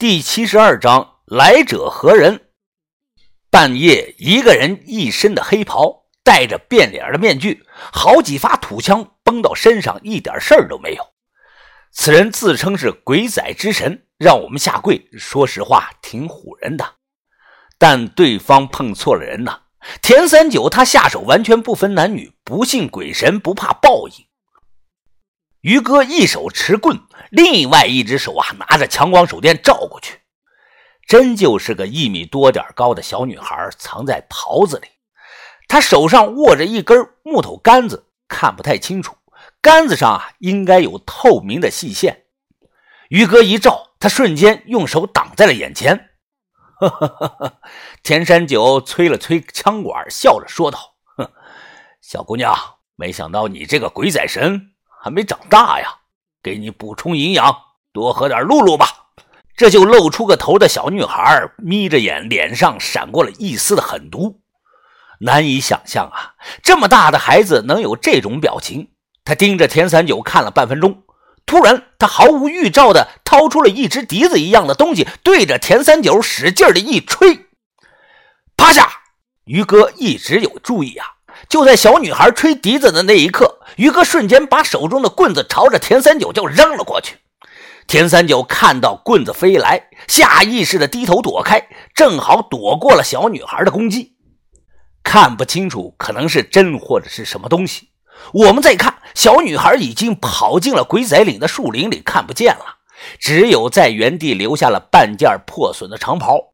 第七十二章来者何人？半夜，一个人一身的黑袍，戴着变脸的面具，好几发土枪崩到身上，一点事儿都没有。此人自称是鬼仔之神，让我们下跪。说实话，挺唬人的。但对方碰错了人呐！田三九他下手完全不分男女，不信鬼神，不怕报应。于哥一手持棍，另外一只手啊拿着强光手电照过去，真就是个一米多点高的小女孩，藏在袍子里。她手上握着一根木头杆子，看不太清楚，杆子上啊应该有透明的细线。于哥一照，他瞬间用手挡在了眼前。田山九催了催枪管，笑着说道：“哼，小姑娘，没想到你这个鬼仔神。”还没长大呀，给你补充营养，多喝点露露吧。这就露出个头的小女孩眯着眼，脸上闪过了一丝的狠毒，难以想象啊，这么大的孩子能有这种表情。他盯着田三九看了半分钟，突然他毫无预兆的掏出了一只笛子一样的东西，对着田三九使劲的一吹，趴下。于哥一直有注意啊。就在小女孩吹笛子的那一刻，于哥瞬间把手中的棍子朝着田三九就扔了过去。田三九看到棍子飞来，下意识的低头躲开，正好躲过了小女孩的攻击。看不清楚，可能是针或者是什么东西。我们再看，小女孩已经跑进了鬼仔岭的树林里，看不见了，只有在原地留下了半件破损的长袍。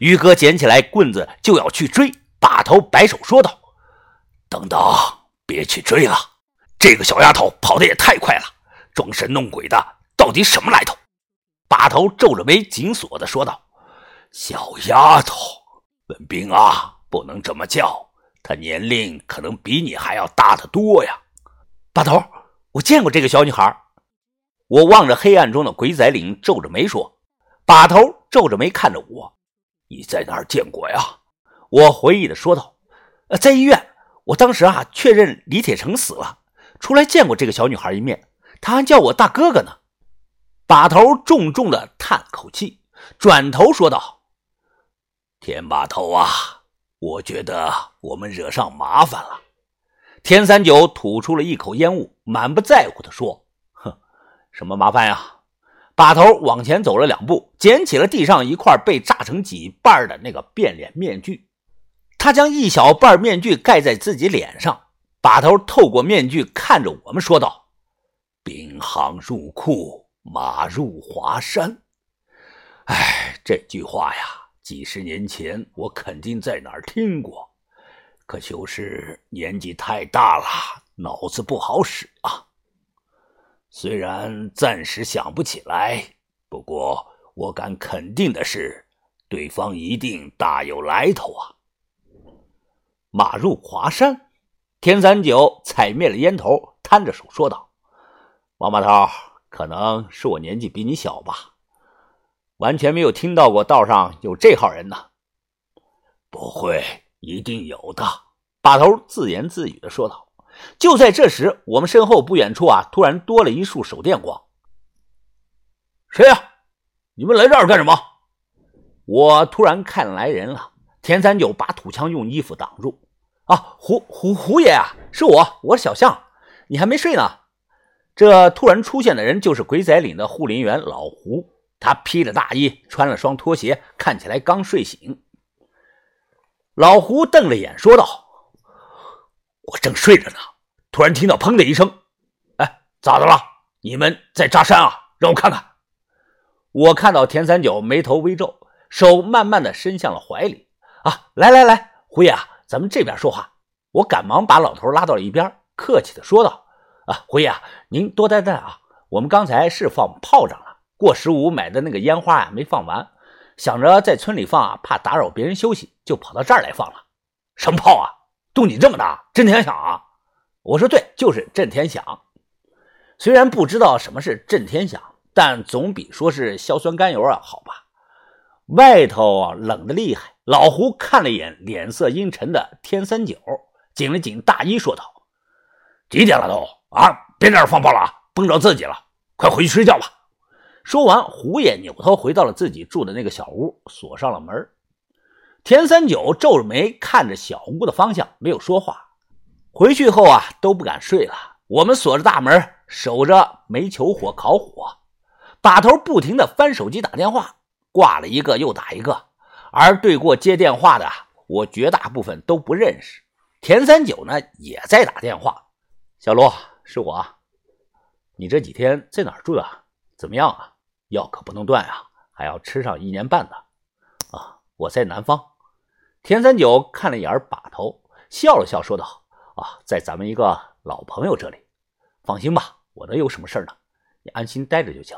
于哥捡起来棍子就要去追，把头摆手说道。等等，别去追了！这个小丫头跑得也太快了，装神弄鬼的，到底什么来头？把头皱着眉，紧锁的说道：“小丫头，文斌啊，不能这么叫，她年龄可能比你还要大得多呀。”把头，我见过这个小女孩。我望着黑暗中的鬼仔岭，皱着眉说：“把头皱着眉看着我，你在哪儿见过呀？”我回忆的说道：“呃，在医院。”我当时啊，确认李铁成死了，出来见过这个小女孩一面，他还叫我大哥哥呢。把头重重的叹了口气，转头说道：“田把头啊，我觉得我们惹上麻烦了。”田三九吐出了一口烟雾，满不在乎的说：“哼，什么麻烦呀？”把头往前走了两步，捡起了地上一块被炸成几瓣的那个变脸面具。他将一小半面具盖在自己脸上，把头透过面具看着我们，说道：“兵行入库，马入华山。”哎，这句话呀，几十年前我肯定在哪儿听过，可就是年纪太大了，脑子不好使啊。虽然暂时想不起来，不过我敢肯定的是，对方一定大有来头啊。马入华山，田三九踩灭了烟头，摊着手说道：“王把头，可能是我年纪比你小吧，完全没有听到过道上有这号人呢。”“不会，一定有的。”把头自言自语的说道。就在这时，我们身后不远处啊，突然多了一束手电光。“谁呀？你们来这儿干什么？”我突然看来人了。田三九把土枪用衣服挡住。啊，胡胡胡爷啊，是我，我是小象，你还没睡呢。这突然出现的人就是鬼仔岭的护林员老胡，他披着大衣，穿了双拖鞋，看起来刚睡醒。老胡瞪着眼说道：“我正睡着呢，突然听到砰的一声，哎，咋的了？你们在扎山啊？让我看看。”我看到田三九眉头微皱，手慢慢的伸向了怀里。啊，来来来，胡爷啊。咱们这边说话，我赶忙把老头拉到了一边，客气的说道：“啊，胡爷啊，您多担待啊。我们刚才是放炮仗了，过十五买的那个烟花呀没放完，想着在村里放啊，怕打扰别人休息，就跑到这儿来放了。什么炮啊？动静这么大，震天响啊！我说对，就是震天响。虽然不知道什么是震天响，但总比说是硝酸甘油啊好吧？外头冷的厉害。”老胡看了一眼脸色阴沉的天三九，紧了紧大衣，说道：“几点了都啊？别在这放炮了，崩着自己了，快回去睡觉吧。”说完，胡爷扭头回到了自己住的那个小屋，锁上了门。田三九皱着眉看着小屋的方向，没有说话。回去后啊，都不敢睡了。我们锁着大门，守着煤球火烤火。把头不停的翻手机打电话，挂了一个又打一个。而对过接电话的，我绝大部分都不认识。田三九呢，也在打电话。小罗，是我。你这几天在哪儿住啊？怎么样啊？药可不能断啊，还要吃上一年半呢。啊，我在南方。田三九看了一眼把头，笑了笑，说道：“啊，在咱们一个老朋友这里。放心吧，我能有什么事呢？你安心待着就行。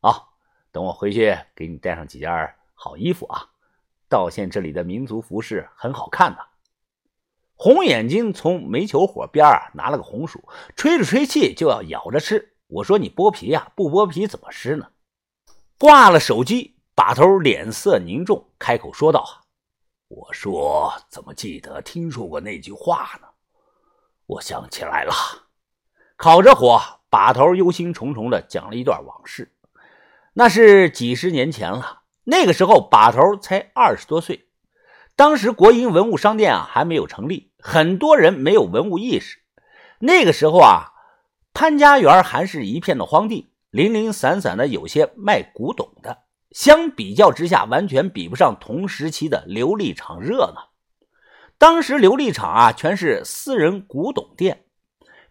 啊，等我回去给你带上几件好衣服啊。道县这里的民族服饰很好看的。”红眼睛从煤球火边啊拿了个红薯，吹着吹气就要咬着吃。我说：“你剥皮呀，不剥皮怎么吃呢？”挂了手机，把头脸色凝重，开口说道。我说：“怎么记得听说过那句话呢？”我想起来了，烤着火，把头忧心忡忡的讲了一段往事。那是几十年前了，那个时候把头才二十多岁。当时国营文物商店啊还没有成立，很多人没有文物意识。那个时候啊，潘家园还是一片的荒地，零零散散的有些卖古董的。相比较之下，完全比不上同时期的琉璃厂热闹。当时琉璃厂啊，全是私人古董店，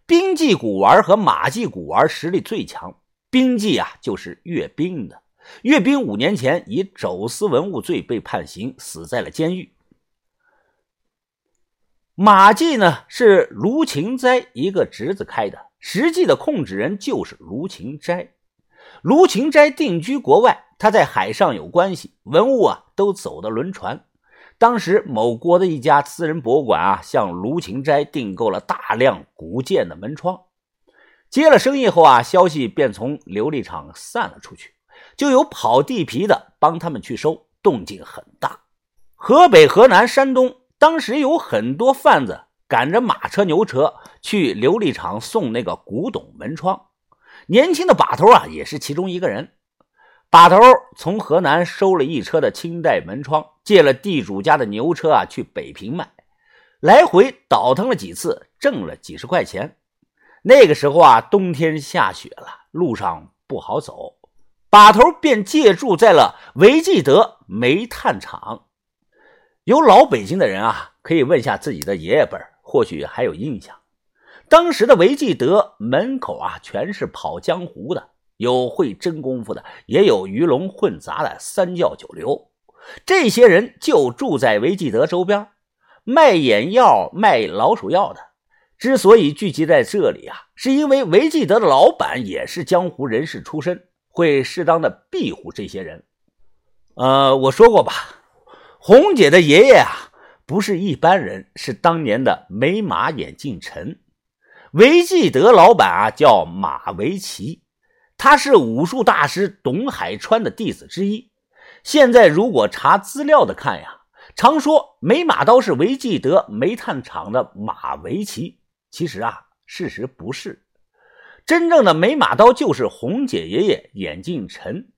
兵记古玩和马记古玩实力最强。兵记啊，就是阅兵的。阅兵五年前以走私文物罪被判刑，死在了监狱。马记呢，是卢芹斋一个侄子开的，实际的控制人就是卢芹斋。卢芹斋定居国外。他在海上有关系，文物啊都走的轮船。当时某国的一家私人博物馆啊，向卢芹斋订购了大量古建的门窗。接了生意后啊，消息便从琉璃厂散了出去，就有跑地皮的帮他们去收，动静很大。河北、河南、山东当时有很多贩子赶着马车、牛车去琉璃厂送那个古董门窗。年轻的把头啊，也是其中一个人。把头从河南收了一车的清代门窗，借了地主家的牛车啊，去北平卖，来回倒腾了几次，挣了几十块钱。那个时候啊，冬天下雪了，路上不好走，把头便借住在了维济德煤炭厂。有老北京的人啊，可以问下自己的爷爷辈，或许还有印象。当时的维济德门口啊，全是跑江湖的。有会真功夫的，也有鱼龙混杂的三教九流。这些人就住在维济德周边，卖眼药、卖老鼠药的。之所以聚集在这里啊，是因为维济德的老板也是江湖人士出身，会适当的庇护这些人。呃，我说过吧，红姐的爷爷啊，不是一般人，是当年的美马眼镜臣。维济德老板啊，叫马维奇。他是武术大师董海川的弟子之一。现在如果查资料的看呀，常说美马刀是维济德煤炭厂的马维奇，其实啊，事实不是。真正的美马刀就是红姐爷爷眼镜陈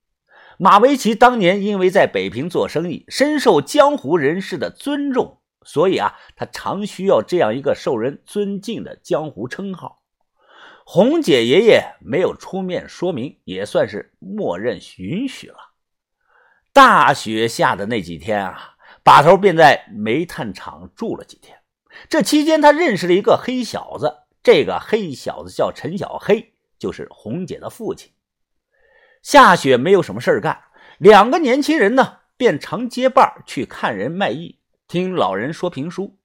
马维奇。当年因为在北平做生意，深受江湖人士的尊重，所以啊，他常需要这样一个受人尊敬的江湖称号。红姐爷爷没有出面说明，也算是默认允许了。大雪下的那几天啊，把头便在煤炭厂住了几天。这期间，他认识了一个黑小子，这个黑小子叫陈小黑，就是红姐的父亲。下雪没有什么事干，两个年轻人呢，便常结伴去看人卖艺，听老人说评书。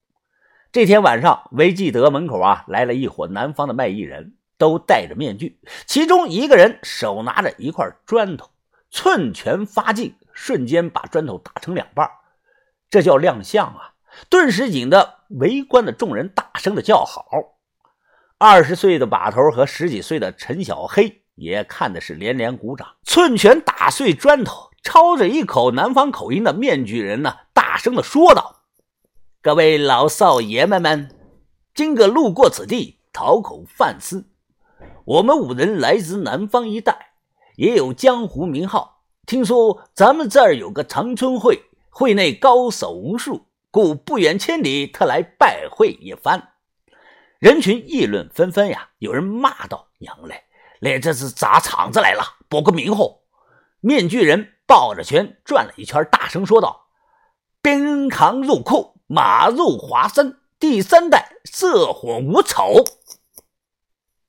这天晚上，维济德门口啊，来了一伙南方的卖艺人。都戴着面具，其中一个人手拿着一块砖头，寸拳发劲，瞬间把砖头打成两半，这叫亮相啊！顿时引得围观的众人大声的叫好。二十岁的把头和十几岁的陈小黑也看的是连连鼓掌。寸拳打碎砖头，操着一口南方口音的面具人呢，大声的说道：“各位老少爷们们，今个路过此地，讨口饭吃。”我们五人来自南方一带，也有江湖名号。听说咱们这儿有个长春会，会内高手无数，故不远千里特来拜会一番。”人群议论纷纷呀，有人骂道：“娘嘞，来这是砸场子来了，博个名号。”面具人抱着拳转了一圈，大声说道：“边扛入库，马入华山，第三代，色火无丑。”